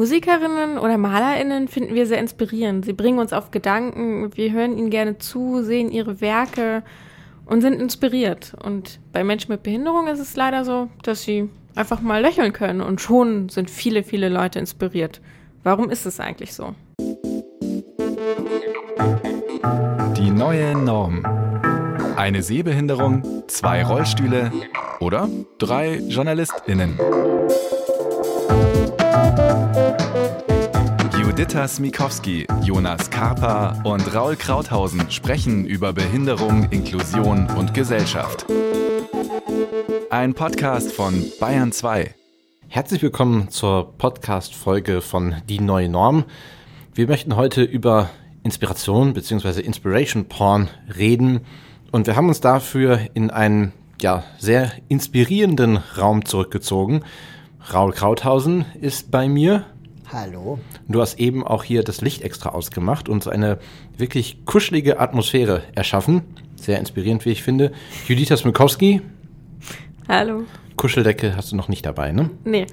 Musikerinnen oder Malerinnen finden wir sehr inspirierend. Sie bringen uns auf Gedanken, wir hören ihnen gerne zu, sehen ihre Werke und sind inspiriert. Und bei Menschen mit Behinderung ist es leider so, dass sie einfach mal lächeln können und schon sind viele, viele Leute inspiriert. Warum ist es eigentlich so? Die neue Norm. Eine Sehbehinderung, zwei Rollstühle oder drei JournalistInnen. Juditha Smikowski, Jonas Karpa und Raul Krauthausen sprechen über Behinderung, Inklusion und Gesellschaft. Ein Podcast von Bayern 2. Herzlich willkommen zur Podcast-Folge von Die neue Norm. Wir möchten heute über Inspiration bzw. Inspiration Porn reden und wir haben uns dafür in einen ja, sehr inspirierenden Raum zurückgezogen. Raul Krauthausen ist bei mir. Hallo. Du hast eben auch hier das Licht extra ausgemacht und so eine wirklich kuschelige Atmosphäre erschaffen. Sehr inspirierend, wie ich finde. Judita Smikowski. Hallo. Kuscheldecke hast du noch nicht dabei, ne? Nee.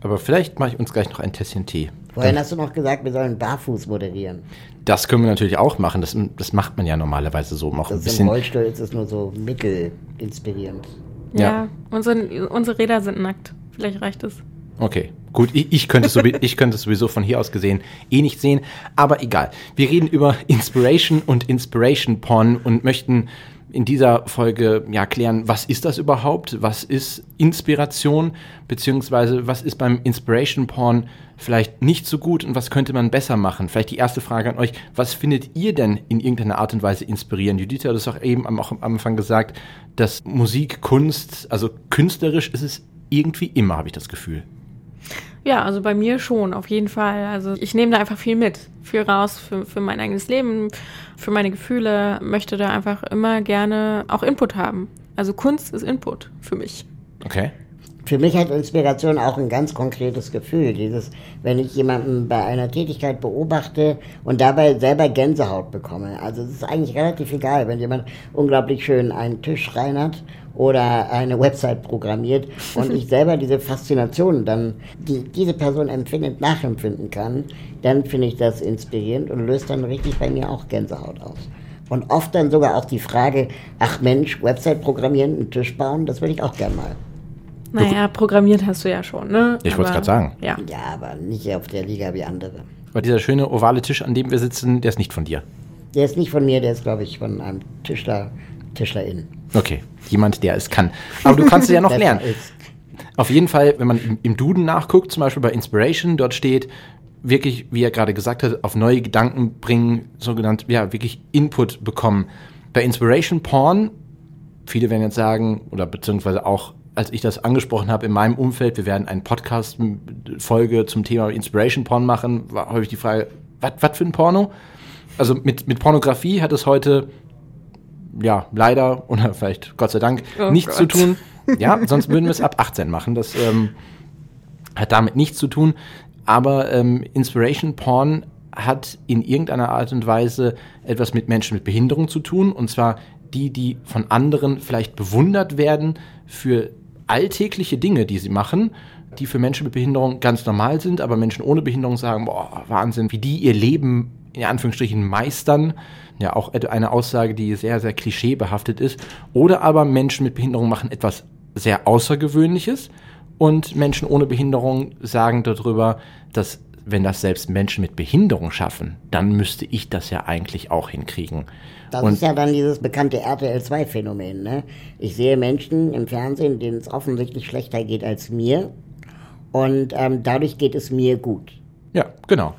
Aber vielleicht mache ich uns gleich noch ein Tässchen Tee. Vorhin hast du noch gesagt, wir sollen barfuß moderieren. Das können wir natürlich auch machen. Das, das macht man ja normalerweise so. Auch ein Das ist im bisschen. Rollstuhl ist es nur so mittelinspirierend. Ja, Ja. Unsere, unsere Räder sind nackt. Vielleicht reicht es. Okay, gut. Ich, ich, könnte es sowie- ich könnte es sowieso von hier aus gesehen eh nicht sehen. Aber egal. Wir reden über Inspiration und Inspiration Porn und möchten in dieser Folge ja klären, was ist das überhaupt? Was ist Inspiration? Beziehungsweise was ist beim Inspiration Porn vielleicht nicht so gut und was könnte man besser machen? Vielleicht die erste Frage an euch. Was findet ihr denn in irgendeiner Art und Weise inspirierend? Judith hat es auch eben am, auch am Anfang gesagt, dass Musik, Kunst, also künstlerisch ist es irgendwie immer, habe ich das Gefühl. Ja, also bei mir schon, auf jeden Fall. Also ich nehme da einfach viel mit, viel raus für, für mein eigenes Leben, für meine Gefühle, möchte da einfach immer gerne auch Input haben. Also Kunst ist Input für mich. Okay. Für mich hat Inspiration auch ein ganz konkretes Gefühl. Dieses, wenn ich jemanden bei einer Tätigkeit beobachte und dabei selber Gänsehaut bekomme. Also es ist eigentlich relativ egal, wenn jemand unglaublich schön einen Tisch reinert oder eine Website programmiert und ich selber diese Faszination dann, die diese Person empfindet, nachempfinden kann, dann finde ich das inspirierend und löst dann richtig bei mir auch Gänsehaut aus. Und oft dann sogar auch die Frage, ach Mensch, Website programmieren, einen Tisch bauen, das will ich auch gern mal. Naja, programmiert hast du ja schon, ne? Ich wollte es gerade sagen. Ja. Ja, aber nicht auf der Liga wie andere. Aber dieser schöne ovale Tisch, an dem wir sitzen, der ist nicht von dir. Der ist nicht von mir, der ist, glaube ich, von einem Tischler, Tischlerin. Okay, jemand, der es kann. Aber du kannst es ja noch lernen. ist- Auf jeden Fall, wenn man im, im Duden nachguckt, zum Beispiel bei Inspiration, dort steht wirklich, wie er gerade gesagt hat, auf neue Gedanken bringen, sogenannt, ja, wirklich Input bekommen. Bei Inspiration Porn, viele werden jetzt sagen, oder beziehungsweise auch, als ich das angesprochen habe in meinem Umfeld, wir werden eine Podcast-Folge zum Thema Inspiration Porn machen, war häufig die Frage, was für ein Porno? Also mit, mit Pornografie hat es heute ja, leider oder vielleicht Gott sei Dank Oh nichts Gott. zu tun. Ja, sonst würden wir es ab 18 machen. Das ähm, hat damit nichts zu tun. Aber ähm, Inspiration Porn hat in irgendeiner Art und Weise etwas mit Menschen mit Behinderung zu tun. Und zwar die, die von anderen vielleicht bewundert werden für alltägliche Dinge, die sie machen, die für Menschen mit Behinderung ganz normal sind, aber Menschen ohne Behinderung sagen, boah, Wahnsinn, wie die ihr Leben in Anführungsstrichen meistern. Ja, auch eine Aussage, die sehr, sehr klischeebehaftet ist. Oder aber Menschen mit Behinderung machen etwas sehr Außergewöhnliches und Menschen ohne Behinderung sagen darüber, dass wenn das selbst Menschen mit Behinderung schaffen, dann müsste ich das ja eigentlich auch hinkriegen. Das und ist ja dann dieses bekannte RTL-2-Phänomen. Ne? Ich sehe Menschen im Fernsehen, denen es offensichtlich schlechter geht als mir. Und ähm, dadurch geht es mir gut. ja, genau.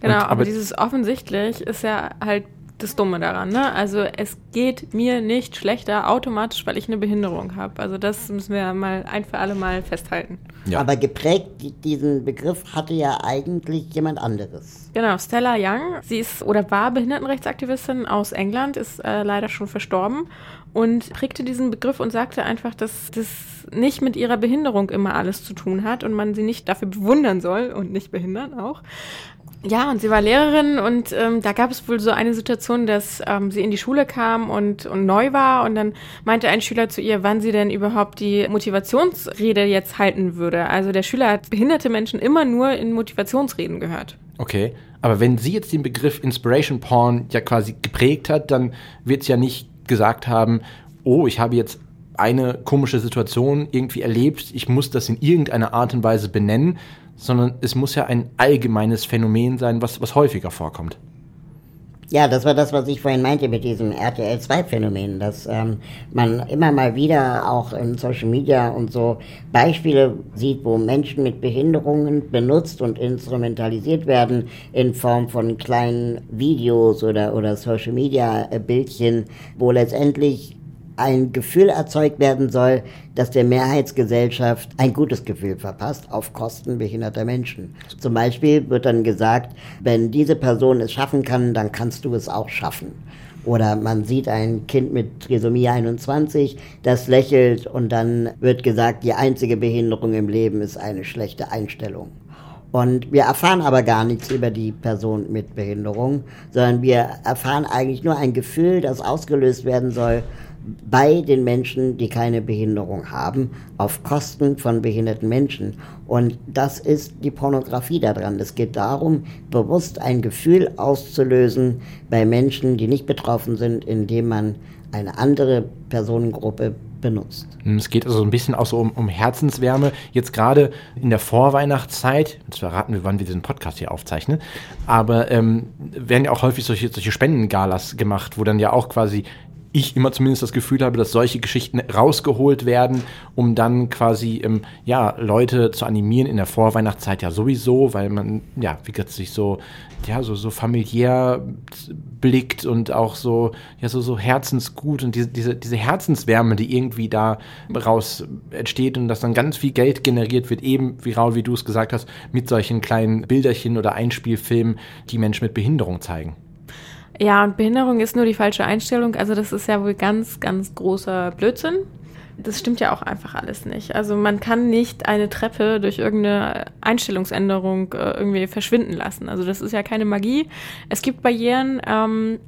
Genau, und, aber, aber dieses offensichtlich ist ja halt das Dumme daran, ne? Also es geht mir nicht schlechter automatisch, weil ich eine Behinderung habe. Also das müssen wir mal ein für alle Mal festhalten. Ja. Aber geprägt die- diesen Begriff hatte ja eigentlich jemand anderes. Genau, Stella Young, sie ist oder war Behindertenrechtsaktivistin aus England, ist äh, leider schon verstorben. und prägte diesen Begriff und sagte einfach, dass das nicht mit ihrer Behinderung immer alles zu tun hat und man sie nicht dafür bewundern soll und nicht behindern auch. Ja, und sie war Lehrerin und ähm, da gab es wohl so eine Situation, dass ähm, sie in die Schule kam und, und neu war und dann meinte ein Schüler zu ihr, wann sie denn überhaupt die Motivationsrede jetzt halten würde. Also der Schüler hat behinderte Menschen immer nur in Motivationsreden gehört. Okay, aber wenn sie jetzt den Begriff Inspiration Porn ja quasi geprägt hat, dann wird es ja nicht gesagt haben, oh, ich habe jetzt eine komische Situation irgendwie erlebt, ich muss das in irgendeiner Art und Weise benennen, sondern es muss ja ein allgemeines Phänomen sein, was, was häufiger vorkommt. Ja, das war das, was ich vorhin meinte mit diesem RTL-2-Phänomen, dass ähm, man immer mal wieder auch in Social Media und so Beispiele sieht, wo Menschen mit Behinderungen benutzt und instrumentalisiert werden in Form von kleinen Videos oder, oder Social Media-Bildchen, wo letztendlich ein Gefühl erzeugt werden soll, dass der Mehrheitsgesellschaft ein gutes Gefühl verpasst auf Kosten behinderter Menschen. Zum Beispiel wird dann gesagt, wenn diese Person es schaffen kann, dann kannst du es auch schaffen. Oder man sieht ein Kind mit Trisomie 21, das lächelt und dann wird gesagt, die einzige Behinderung im Leben ist eine schlechte Einstellung. Und wir erfahren aber gar nichts über die Person mit Behinderung, sondern wir erfahren eigentlich nur ein Gefühl, das ausgelöst werden soll bei den Menschen, die keine Behinderung haben, auf Kosten von behinderten Menschen. Und das ist die Pornografie daran. Es geht darum, bewusst ein Gefühl auszulösen bei Menschen, die nicht betroffen sind, indem man eine andere Personengruppe benutzt. Hm, es geht also ein bisschen auch so um, um Herzenswärme. Jetzt gerade in der Vorweihnachtszeit, jetzt verraten wir, wann wir diesen Podcast hier aufzeichnen, aber ähm, werden ja auch häufig solche, solche Spendengalas gemacht, wo dann ja auch quasi ich immer zumindest das Gefühl habe, dass solche Geschichten rausgeholt werden, um dann quasi ähm, ja Leute zu animieren in der Vorweihnachtszeit ja sowieso, weil man ja wie gesagt sich so ja so so familiär blickt und auch so ja so so herzensgut und diese diese diese Herzenswärme, die irgendwie da raus entsteht und dass dann ganz viel Geld generiert wird, eben wie Raul, wie du es gesagt hast, mit solchen kleinen Bilderchen oder Einspielfilmen, die Menschen mit Behinderung zeigen. Ja, und Behinderung ist nur die falsche Einstellung. Also das ist ja wohl ganz, ganz großer Blödsinn. Das stimmt ja auch einfach alles nicht. Also man kann nicht eine Treppe durch irgendeine Einstellungsänderung äh, irgendwie verschwinden lassen. Also das ist ja keine Magie. Es gibt Barrieren. Ähm,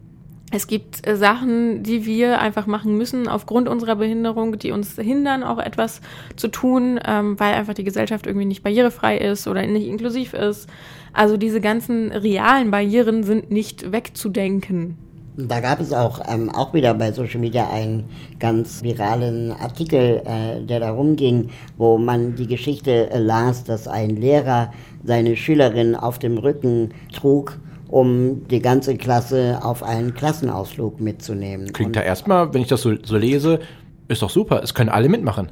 es gibt äh, Sachen, die wir einfach machen müssen aufgrund unserer Behinderung, die uns hindern, auch etwas zu tun, ähm, weil einfach die Gesellschaft irgendwie nicht barrierefrei ist oder nicht inklusiv ist. Also diese ganzen realen Barrieren sind nicht wegzudenken. Da gab es auch, ähm, auch wieder bei Social Media einen ganz viralen Artikel, äh, der darum ging, wo man die Geschichte äh, las, dass ein Lehrer seine Schülerin auf dem Rücken trug, um die ganze Klasse auf einen Klassenausflug mitzunehmen. Klingt ja erstmal, wenn ich das so, so lese, ist doch super. Es können alle mitmachen.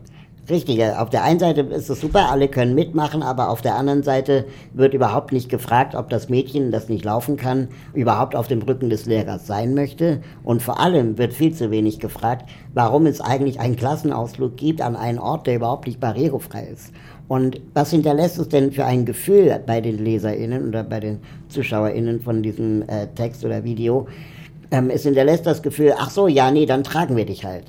Richtig, auf der einen Seite ist es super, alle können mitmachen, aber auf der anderen Seite wird überhaupt nicht gefragt, ob das Mädchen, das nicht laufen kann, überhaupt auf dem Rücken des Lehrers sein möchte. Und vor allem wird viel zu wenig gefragt, warum es eigentlich einen Klassenausflug gibt an einen Ort, der überhaupt nicht barrierefrei ist. Und was hinterlässt es denn für ein Gefühl bei den LeserInnen oder bei den ZuschauerInnen von diesem äh, Text oder Video? Ähm, es hinterlässt das Gefühl, ach so, ja, nee, dann tragen wir dich halt.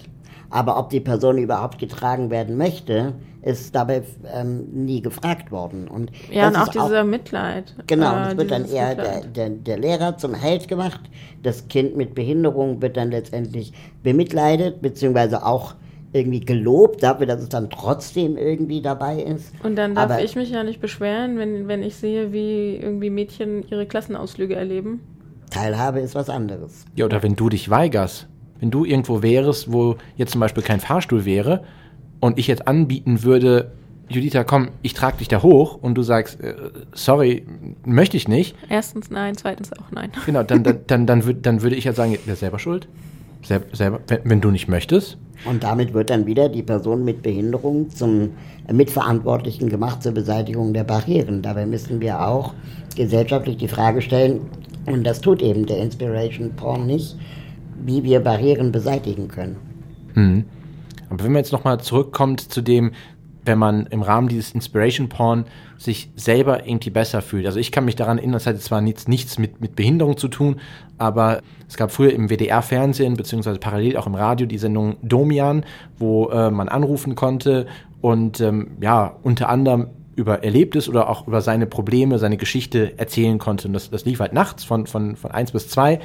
Aber ob die Person überhaupt getragen werden möchte, ist dabei ähm, nie gefragt worden. Und ja, und auch dieser auch, Mitleid. Genau, äh, es wird dann eher der, der, der, Lehrer zum Held gemacht. Das Kind mit Behinderung wird dann letztendlich bemitleidet, beziehungsweise auch irgendwie gelobt dafür, dass es dann trotzdem irgendwie dabei ist. Und dann darf Aber ich mich ja nicht beschweren, wenn, wenn ich sehe, wie irgendwie Mädchen ihre Klassenausflüge erleben. Teilhabe ist was anderes. Ja, oder wenn du dich weigerst, wenn du irgendwo wärst, wo jetzt zum Beispiel kein Fahrstuhl wäre und ich jetzt anbieten würde, Judita, komm, ich trage dich da hoch und du sagst, äh, sorry, möchte ich nicht. Erstens nein, zweitens auch nein. Genau, dann, dann, dann, dann, würd, dann würde ich ja sagen, ist selber schuld. Sel selber, wenn, wenn, du nicht möchtest. Und damit wird dann wieder die Person mit Behinderung zum Mitverantwortlichen gemacht zur Beseitigung der Barrieren. Dabei müssen wir auch gesellschaftlich die Frage stellen, und das tut eben der Inspiration Porn nicht, wie wir Barrieren beseitigen können. Mhm. Aber wenn man jetzt nochmal zurückkommt zu dem, wenn man im Rahmen dieses Inspiration Porn sich selber irgendwie besser fühlt. Also ich kann mich daran erinnern, das hatte zwar nichts, nichts mit, mit Behinderung zu tun, aber es gab früher im WDR-Fernsehen, beziehungsweise parallel auch im Radio, die Sendung Domian, wo äh, man anrufen konnte und ähm, ja, unter anderem über Erlebtes oder auch über seine Probleme, seine Geschichte erzählen konnte. Und das, das lief halt nachts von, von, von eins bis zwei.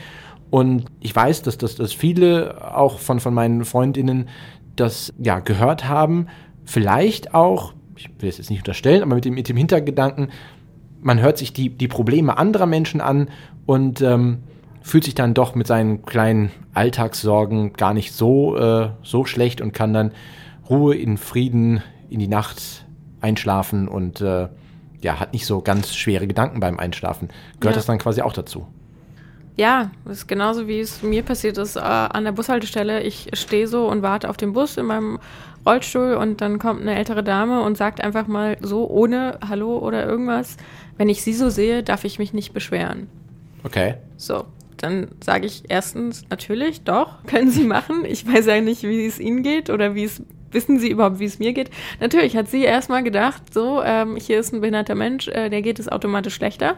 Und ich weiß, dass, dass, dass viele auch von, von meinen Freundinnen das ja gehört haben, vielleicht auch, ich will es jetzt nicht unterstellen, aber mit dem, mit dem Hintergedanken, man hört sich die, die Probleme anderer Menschen an und ähm, fühlt sich dann doch mit seinen kleinen Alltagssorgen gar nicht so, äh, so schlecht und kann dann Ruhe in Frieden in die Nacht einschlafen und äh, ja, hat nicht so ganz schwere Gedanken beim Einschlafen. Gehört ja. das dann quasi auch dazu? Ja, das ist genauso wie es mir passiert ist äh, an der Bushaltestelle. Ich stehe so und warte auf den Bus in meinem Rollstuhl und dann kommt eine ältere Dame und sagt einfach mal so ohne Hallo oder irgendwas, wenn ich sie so sehe, darf ich mich nicht beschweren. Okay. So, dann sage ich erstens natürlich, doch, können Sie machen. Ich weiß ja nicht, wie es Ihnen geht oder wie es wissen Sie überhaupt, wie es mir geht? Natürlich hat sie erstmal gedacht, so, ähm, hier ist ein behinderter Mensch, äh, der geht es automatisch schlechter.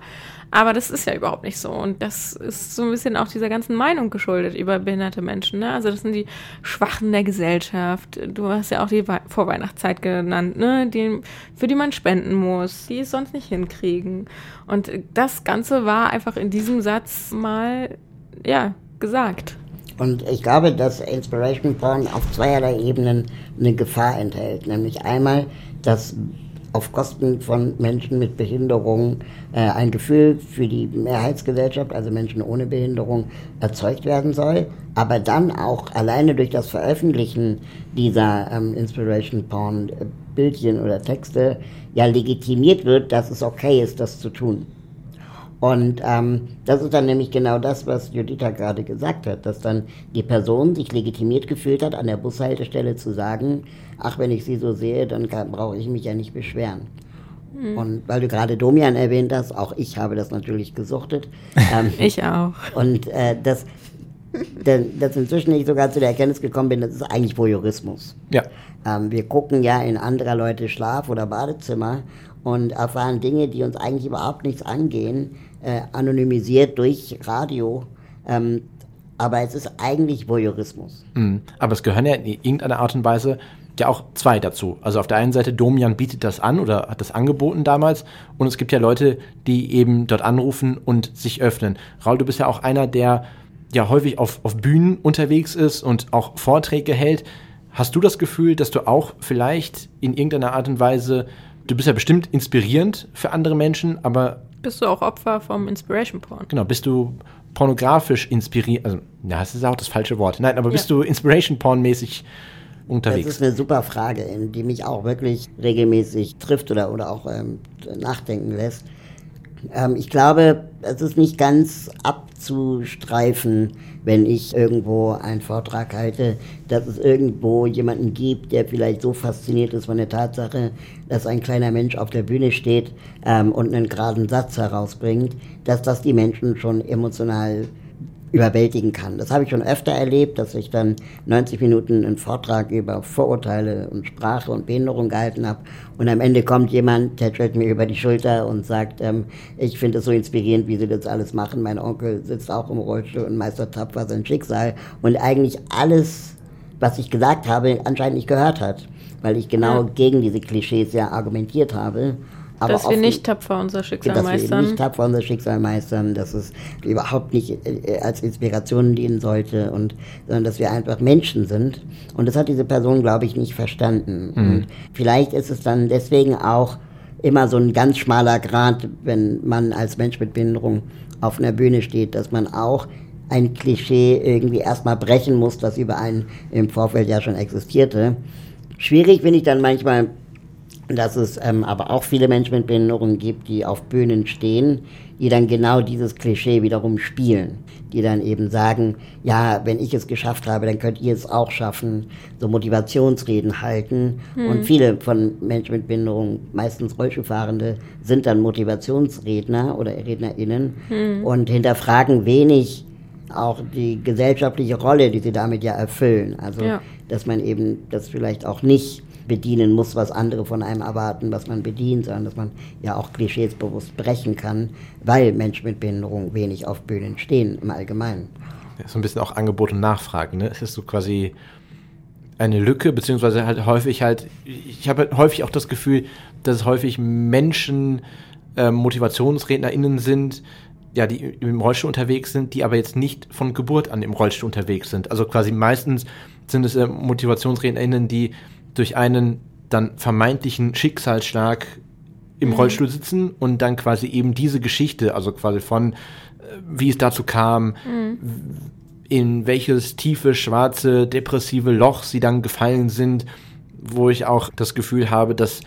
Aber das ist ja überhaupt nicht so. Und das ist so ein bisschen auch dieser ganzen Meinung geschuldet über behinderte Menschen. Ne? Also das sind die Schwachen der Gesellschaft. Du hast ja auch die Vorweihnachtszeit genannt, ne? die, für die man spenden muss, die es sonst nicht hinkriegen. Und das Ganze war einfach in diesem Satz mal, ja, gesagt. Und ich glaube, dass Inspiration Porn auf zweierlei Ebenen eine Gefahr enthält. Nämlich einmal, dass auf Kosten von Menschen mit Behinderung äh, ein Gefühl für die Mehrheitsgesellschaft, also Menschen ohne Behinderung, erzeugt werden soll, aber dann auch alleine durch das Veröffentlichen dieser ähm, Inspiration Porn Bildchen oder Texte ja legitimiert wird, dass es okay ist, das zu tun. Und ähm, das ist dann nämlich genau das, was Juditha gerade gesagt hat, dass dann die Person sich legitimiert gefühlt hat, an der Bushaltestelle zu sagen, ach, wenn ich sie so sehe, dann brauche ich mich ja nicht beschweren. Mhm. Und weil du gerade Domian erwähnt hast, auch ich habe das natürlich gesuchtet. Ähm, ich auch. Und äh, das, dass inzwischen ich sogar zu der Erkenntnis gekommen bin, das ist eigentlich Voyeurismus. Ja. Ähm, wir gucken ja in anderer Leute Schlaf- oder Badezimmer und erfahren Dinge, die uns eigentlich überhaupt nichts angehen, äh, anonymisiert durch Radio. Ähm, aber es ist eigentlich Voyeurismus. Mhm. Aber es gehören ja in irgendeiner Art und Weise ja auch zwei dazu. Also auf der einen Seite, Domian bietet das an oder hat das angeboten damals und es gibt ja Leute, die eben dort anrufen und sich öffnen. Raul, du bist ja auch einer, der ja häufig auf, auf Bühnen unterwegs ist und auch Vorträge hält. Hast du das Gefühl, dass du auch vielleicht in irgendeiner Art und Weise, du bist ja bestimmt inspirierend für andere Menschen, aber bist du auch Opfer vom Inspiration Porn? Genau, bist du pornografisch inspiriert, also, ja, das ist auch das falsche Wort. Nein, aber bist ja. du Inspiration Porn mäßig unterwegs? Das ist eine super Frage, die mich auch wirklich regelmäßig trifft oder, oder auch ähm, nachdenken lässt. Ähm, ich glaube, es ist nicht ganz abzustreifen, wenn ich irgendwo einen Vortrag halte, dass es irgendwo jemanden gibt, der vielleicht so fasziniert ist von der Tatsache, dass ein kleiner Mensch auf der Bühne steht ähm, und einen geraden Satz herausbringt, dass das die Menschen schon emotional überwältigen kann. Das habe ich schon öfter erlebt, dass ich dann 90 Minuten einen Vortrag über Vorurteile und Sprache und Behinderung gehalten habe und am Ende kommt jemand, tätschelt mir über die Schulter und sagt, ähm, ich finde es so inspirierend, wie sie das alles machen. Mein Onkel sitzt auch im Rollstuhl und meistert tapfer sein Schicksal und eigentlich alles, was ich gesagt habe, anscheinend nicht gehört hat, weil ich genau ja. gegen diese Klischees ja argumentiert habe aber dass wir nicht tapfer unser Schicksal dass meistern. Dass wir nicht tapfer unser Schicksal meistern, dass es überhaupt nicht äh, als Inspiration dienen sollte, und, sondern dass wir einfach Menschen sind. Und das hat diese Person, glaube ich, nicht verstanden. Mhm. Und vielleicht ist es dann deswegen auch immer so ein ganz schmaler Grad, wenn man als Mensch mit Behinderung auf einer Bühne steht, dass man auch ein Klischee irgendwie erstmal brechen muss, das über einen im Vorfeld ja schon existierte. Schwierig finde ich dann manchmal dass es ähm, aber auch viele Menschen mit Behinderungen gibt, die auf Bühnen stehen, die dann genau dieses Klischee wiederum spielen. Die dann eben sagen, ja, wenn ich es geschafft habe, dann könnt ihr es auch schaffen. So Motivationsreden halten. Hm. Und viele von Menschen mit Behinderung, meistens Rollstuhlfahrende, sind dann Motivationsredner oder RednerInnen hm. und hinterfragen wenig auch die gesellschaftliche Rolle, die sie damit ja erfüllen. Also, ja. dass man eben das vielleicht auch nicht bedienen muss, was andere von einem erwarten, was man bedient, sondern dass man ja auch Klischees bewusst brechen kann, weil Menschen mit Behinderung wenig auf Bühnen stehen im Allgemeinen. Ja, so ein bisschen auch Angebot und Nachfrage, ne? Es ist so quasi eine Lücke, beziehungsweise halt häufig halt, ich habe halt häufig auch das Gefühl, dass häufig Menschen, äh, MotivationsrednerInnen sind, ja, die im Rollstuhl unterwegs sind, die aber jetzt nicht von Geburt an im Rollstuhl unterwegs sind. Also quasi meistens sind es äh, MotivationsrednerInnen, die durch einen dann vermeintlichen Schicksalsschlag im mhm. Rollstuhl sitzen und dann quasi eben diese Geschichte, also quasi von, äh, wie es dazu kam, mhm. in welches tiefe, schwarze, depressive Loch sie dann gefallen sind, wo ich auch das Gefühl habe, dass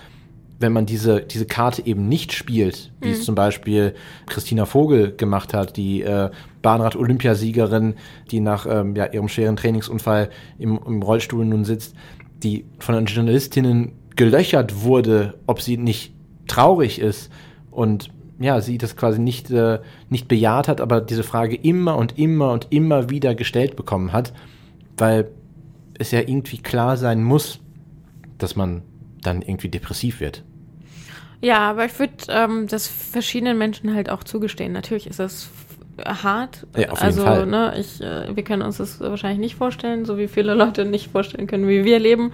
wenn man diese, diese Karte eben nicht spielt, wie mhm. es zum Beispiel Christina Vogel gemacht hat, die äh, Bahnrad-Olympiasiegerin, die nach ähm, ja, ihrem schweren Trainingsunfall im, im Rollstuhl nun sitzt, die von den Journalistinnen gelöchert wurde, ob sie nicht traurig ist und ja, sie das quasi nicht, äh, nicht bejaht hat, aber diese Frage immer und immer und immer wieder gestellt bekommen hat, weil es ja irgendwie klar sein muss, dass man dann irgendwie depressiv wird. Ja, aber ich würde ähm, das verschiedenen Menschen halt auch zugestehen. Natürlich ist das hart. Ja, auf also, jeden Fall. ne, ich, äh, wir können uns das wahrscheinlich nicht vorstellen, so wie viele Leute nicht vorstellen können, wie wir leben.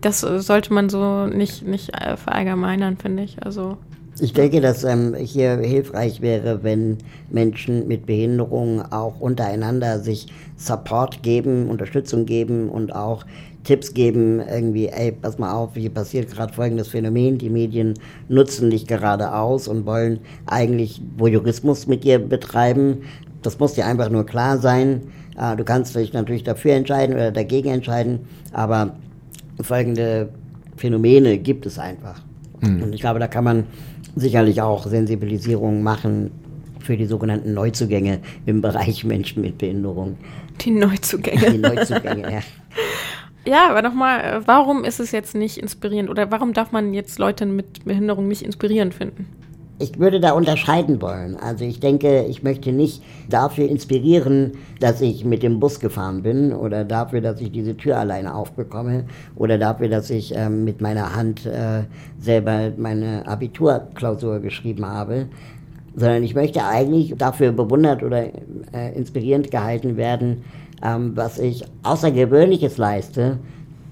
Das äh, sollte man so nicht, nicht äh, verallgemeinern, finde ich. Also. Ich denke, dass ähm, hier hilfreich wäre, wenn Menschen mit Behinderungen auch untereinander sich Support geben, Unterstützung geben und auch Tipps geben, irgendwie, ey, pass mal auf, hier passiert gerade folgendes Phänomen, die Medien nutzen dich gerade aus und wollen eigentlich Voyeurismus mit dir betreiben. Das muss dir einfach nur klar sein. Äh, du kannst dich natürlich dafür entscheiden oder dagegen entscheiden, aber folgende Phänomene gibt es einfach. Mhm. Und ich glaube, da kann man sicherlich auch Sensibilisierung machen für die sogenannten Neuzugänge im Bereich Menschen mit Behinderung. Die Neuzugänge. Die Neuzugänge, ja. Ja, aber nochmal, äh, warum ist es jetzt nicht inspirierend oder warum darf man jetzt Leute mit Behinderung nicht inspirierend finden? Ich würde da unterscheiden wollen. Also ich denke, ich möchte nicht dafür inspirieren, dass ich mit dem Bus gefahren bin oder dafür, dass ich diese Tür alleine aufbekomme oder dafür, dass ich ähm, mit meiner Hand äh, selber meine Abiturklausur geschrieben habe, sondern ich möchte eigentlich dafür bewundert oder äh, inspirierend gehalten werden, ähm, was ich Außergewöhnliches leiste,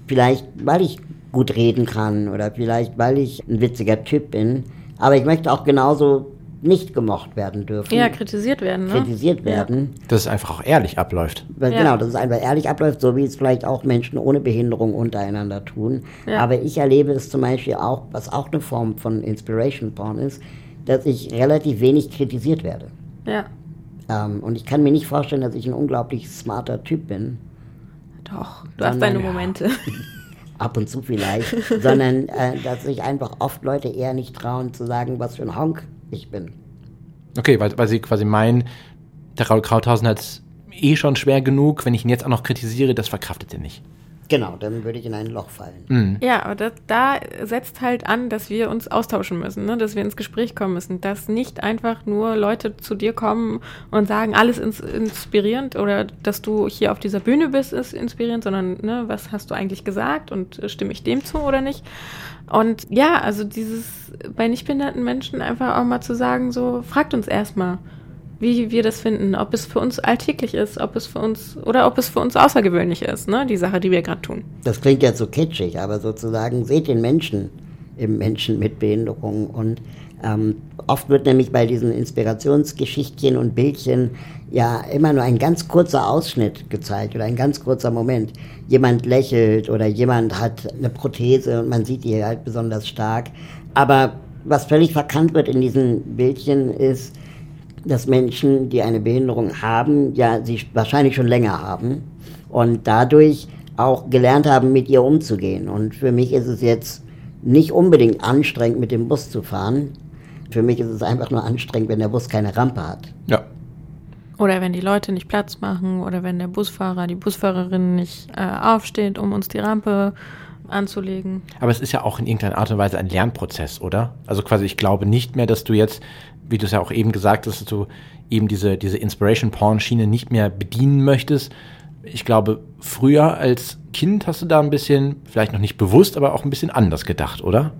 vielleicht weil ich gut reden kann oder vielleicht weil ich ein witziger Typ bin, aber ich möchte auch genauso nicht gemocht werden dürfen. Ja, kritisiert werden. Ne? Kritisiert werden. Ja. Dass es einfach auch ehrlich abläuft. Weil, ja. Genau, dass es einfach ehrlich abläuft, so wie es vielleicht auch Menschen ohne Behinderung untereinander tun. Ja. Aber ich erlebe es zum Beispiel auch, was auch eine Form von Inspiration Porn ist, dass ich relativ wenig kritisiert werde. Ja. Ähm, und ich kann mir nicht vorstellen, dass ich ein unglaublich smarter Typ bin. Doch, du hast deine Momente. ab und zu vielleicht, sondern äh, dass sich einfach oft Leute eher nicht trauen zu sagen, was für ein Honk ich bin. Okay, weil, weil sie quasi meinen, der Raul Krauthausen hat es eh schon schwer genug, wenn ich ihn jetzt auch noch kritisiere, das verkraftet er nicht. Genau, dann würde ich in ein Loch fallen. Mhm. Ja, aber das, da setzt halt an, dass wir uns austauschen müssen, ne? dass wir ins Gespräch kommen müssen, dass nicht einfach nur Leute zu dir kommen und sagen, alles ins, inspirierend oder dass du hier auf dieser Bühne bist, ist inspirierend, sondern ne, was hast du eigentlich gesagt und stimme ich dem zu oder nicht? Und ja, also dieses bei nicht behinderten Menschen einfach auch mal zu sagen, so fragt uns erstmal wie wir das finden, ob es für uns alltäglich ist, ob es für uns oder ob es für uns außergewöhnlich ist, ne, die Sache, die wir gerade tun. Das klingt ja so kitschig, aber sozusagen seht den Menschen im Menschen mit Behinderung und ähm, oft wird nämlich bei diesen Inspirationsgeschichtchen und Bildchen ja immer nur ein ganz kurzer Ausschnitt gezeigt oder ein ganz kurzer Moment. Jemand lächelt oder jemand hat eine Prothese und man sieht die halt besonders stark. Aber was völlig verkannt wird in diesen Bildchen ist, dass Menschen, die eine Behinderung haben, ja sie wahrscheinlich schon länger haben und dadurch auch gelernt haben, mit ihr umzugehen. Und für mich ist es jetzt nicht unbedingt anstrengend, mit dem Bus zu fahren. Für mich ist es einfach nur anstrengend, wenn der Bus keine Rampe hat. Ja. Oder wenn die Leute nicht Platz machen oder wenn der Busfahrer, die Busfahrerin nicht äh, aufsteht, um uns die Rampe anzulegen. Aber es ist ja auch in irgendeiner Art und Weise ein Lernprozess, oder? Also quasi, ich glaube nicht mehr, dass du jetzt wie du es ja auch eben gesagt hast, dass du eben diese, diese Inspiration-Porn-Schiene nicht mehr bedienen möchtest. ich glaube, früher als Kind hast du da ein bisschen, vielleicht noch nicht bewusst, aber auch ein bisschen anders gedacht, oder?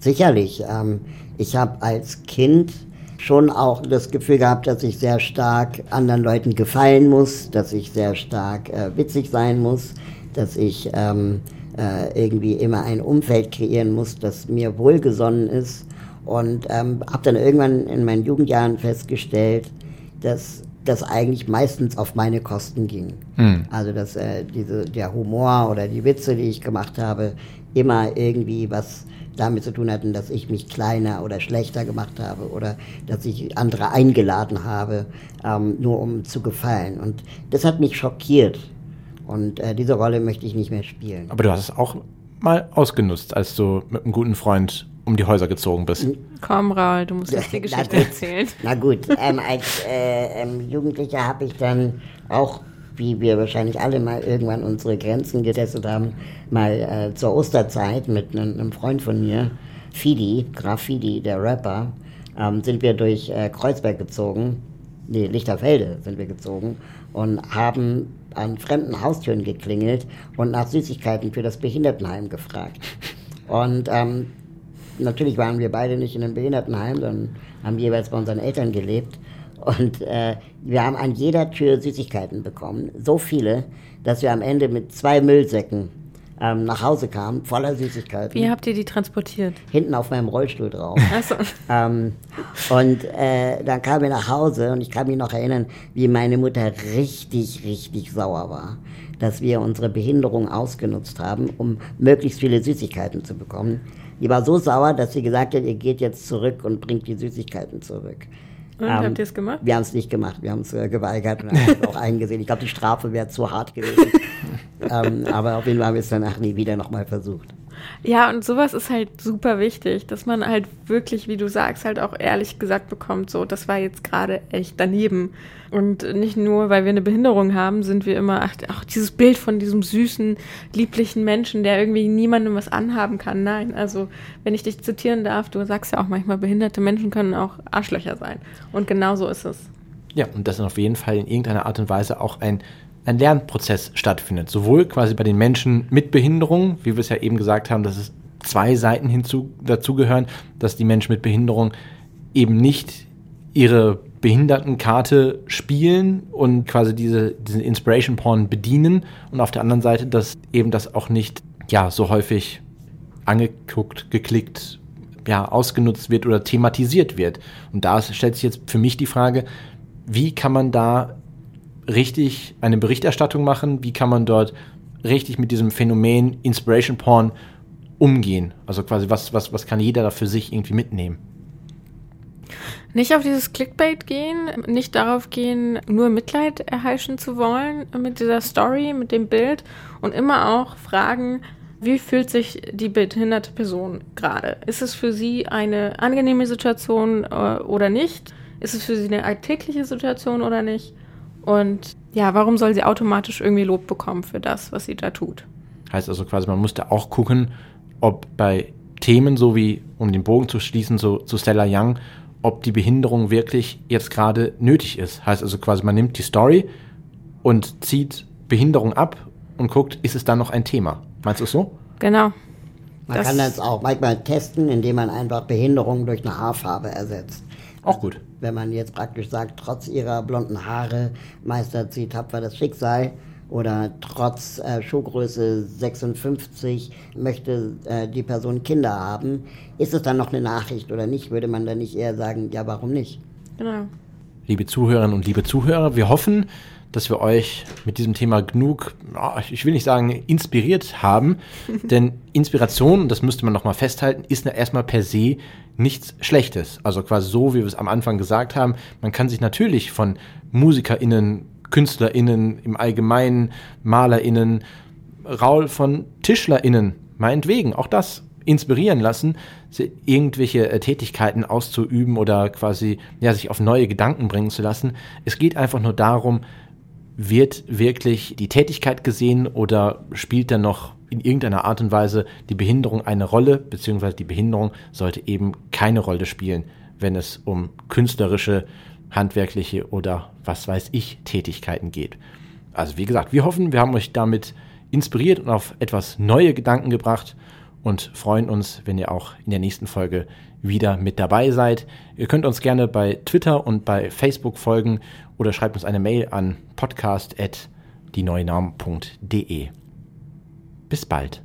Sicherlich. Ähm, ich habe als Kind schon auch das Gefühl gehabt, dass ich sehr stark anderen Leuten gefallen muss, dass ich sehr stark äh, witzig sein muss, dass ich ähm, äh, irgendwie immer ein Umfeld kreieren muss, das mir wohlgesonnen ist. Und ähm, habe dann irgendwann in meinen Jugendjahren festgestellt, dass das eigentlich meistens auf meine Kosten ging. Mhm. Also dass äh, diese, der Humor oder die Witze, die ich gemacht habe, immer irgendwie was damit zu tun hatten, dass ich mich kleiner oder schlechter gemacht habe oder dass ich andere eingeladen habe, ähm, nur um zu gefallen. Und das hat mich schockiert. Und äh, diese Rolle möchte ich nicht mehr spielen. Aber du hast es auch mal ausgenutzt, als du mit einem guten Freund um die Häuser gezogen bist. Komm, Raul, du musst jetzt die Geschichte erzählen. Na gut, ähm, als äh, ähm, Jugendlicher habe ich dann auch, wie wir wahrscheinlich alle mal irgendwann unsere Grenzen getestet haben, mal äh, zur Osterzeit mit einem Freund von mir, Fidi, Graf Fidi, der Rapper, ähm, sind wir durch äh, Kreuzberg gezogen, nee, Lichterfelde sind wir gezogen und haben an fremden Haustüren geklingelt und nach Süßigkeiten für das Behindertenheim gefragt. Und ähm, natürlich waren wir beide nicht in einem Behindertenheim, sondern haben jeweils bei unseren Eltern gelebt. Und äh, wir haben an jeder Tür Süßigkeiten bekommen. So viele, dass wir am Ende mit zwei Müllsäcken ähm, nach Hause kamen, voller Süßigkeiten. Wie habt ihr die transportiert? Hinten auf meinem Rollstuhl drauf. Ach so. ähm, und äh, dann kamen wir nach Hause und ich kann mich noch erinnern, wie meine Mutter richtig, richtig sauer war, dass wir unsere Behinderung ausgenutzt haben, um möglichst viele Süßigkeiten zu bekommen. Die war so sauer, dass sie gesagt hat, ihr geht jetzt zurück und bringt die Süßigkeiten zurück. Und ähm, habt ihr es gemacht? Wir haben es nicht gemacht, wir haben es äh, geweigert und haben es auch eingesehen. Ich glaube, die Strafe wäre zu hart gewesen. ähm, aber auf jeden Fall haben wir es danach nie wieder nochmal versucht. Ja, und sowas ist halt super wichtig, dass man halt wirklich, wie du sagst, halt auch ehrlich gesagt bekommt, so, das war jetzt gerade echt daneben. Und nicht nur, weil wir eine Behinderung haben, sind wir immer, ach, ach, dieses Bild von diesem süßen, lieblichen Menschen, der irgendwie niemandem was anhaben kann. Nein, also, wenn ich dich zitieren darf, du sagst ja auch manchmal, behinderte Menschen können auch Arschlöcher sein. Und genau so ist es. Ja, und das ist auf jeden Fall in irgendeiner Art und Weise auch ein ein Lernprozess stattfindet. Sowohl quasi bei den Menschen mit Behinderung, wie wir es ja eben gesagt haben, dass es zwei Seiten hinzu, dazugehören, dass die Menschen mit Behinderung eben nicht ihre Behindertenkarte spielen und quasi diese, diesen Inspiration Porn bedienen und auf der anderen Seite, dass eben das auch nicht ja so häufig angeguckt, geklickt, ja, ausgenutzt wird oder thematisiert wird. Und da stellt sich jetzt für mich die Frage, wie kann man da richtig eine Berichterstattung machen? Wie kann man dort richtig mit diesem Phänomen Inspiration Porn umgehen? Also quasi, was, was, was kann jeder da für sich irgendwie mitnehmen? Nicht auf dieses Clickbait gehen, nicht darauf gehen, nur Mitleid erheischen zu wollen mit dieser Story, mit dem Bild und immer auch fragen, wie fühlt sich die behinderte Person gerade? Ist es für sie eine angenehme Situation äh, oder nicht? Ist es für sie eine alltägliche Situation oder nicht? Und ja, warum soll sie automatisch irgendwie Lob bekommen für das, was sie da tut? Heißt also quasi, man muss da auch gucken, ob bei Themen, so wie, um den Bogen zu schließen, so zu Stella Young, ob die Behinderung wirklich jetzt gerade nötig ist. Heißt also quasi, man nimmt die Story und zieht Behinderung ab und guckt, ist es dann noch ein Thema? Meinst du es so? Genau. Man das kann das auch manchmal testen, indem man einfach Behinderung durch eine Haarfarbe ersetzt. Auch gut. Wenn man jetzt praktisch sagt, trotz ihrer blonden Haare meistert sie tapfer das Schicksal oder trotz äh, Schuhgröße 56 möchte äh, die Person Kinder haben, ist es dann noch eine Nachricht oder nicht? Würde man dann nicht eher sagen, ja, warum nicht? Genau. Liebe Zuhörerinnen und liebe Zuhörer, wir hoffen, dass wir euch mit diesem Thema genug, ich will nicht sagen inspiriert haben, denn Inspiration, das müsste man nochmal festhalten, ist erstmal per se nichts Schlechtes. Also quasi so, wie wir es am Anfang gesagt haben, man kann sich natürlich von MusikerInnen, KünstlerInnen im Allgemeinen, MalerInnen, Raul von TischlerInnen, meinetwegen, auch das inspirieren lassen, irgendwelche äh, Tätigkeiten auszuüben oder quasi ja, sich auf neue Gedanken bringen zu lassen. Es geht einfach nur darum, wird wirklich die Tätigkeit gesehen oder spielt dann noch in irgendeiner Art und Weise die Behinderung eine Rolle, beziehungsweise die Behinderung sollte eben keine Rolle spielen, wenn es um künstlerische, handwerkliche oder was weiß ich Tätigkeiten geht. also wie gesagt, wir hoffen, wir haben euch damit inspiriert und auf etwas neue Gedanken gebracht und freuen uns, wenn ihr auch in der nächsten Folge wieder mit dabei seid. Ihr könnt uns gerne bei Twitter und bei Facebook folgen oder schreibt uns eine Mail an podcast.dieneuenorm.de. Bis bald.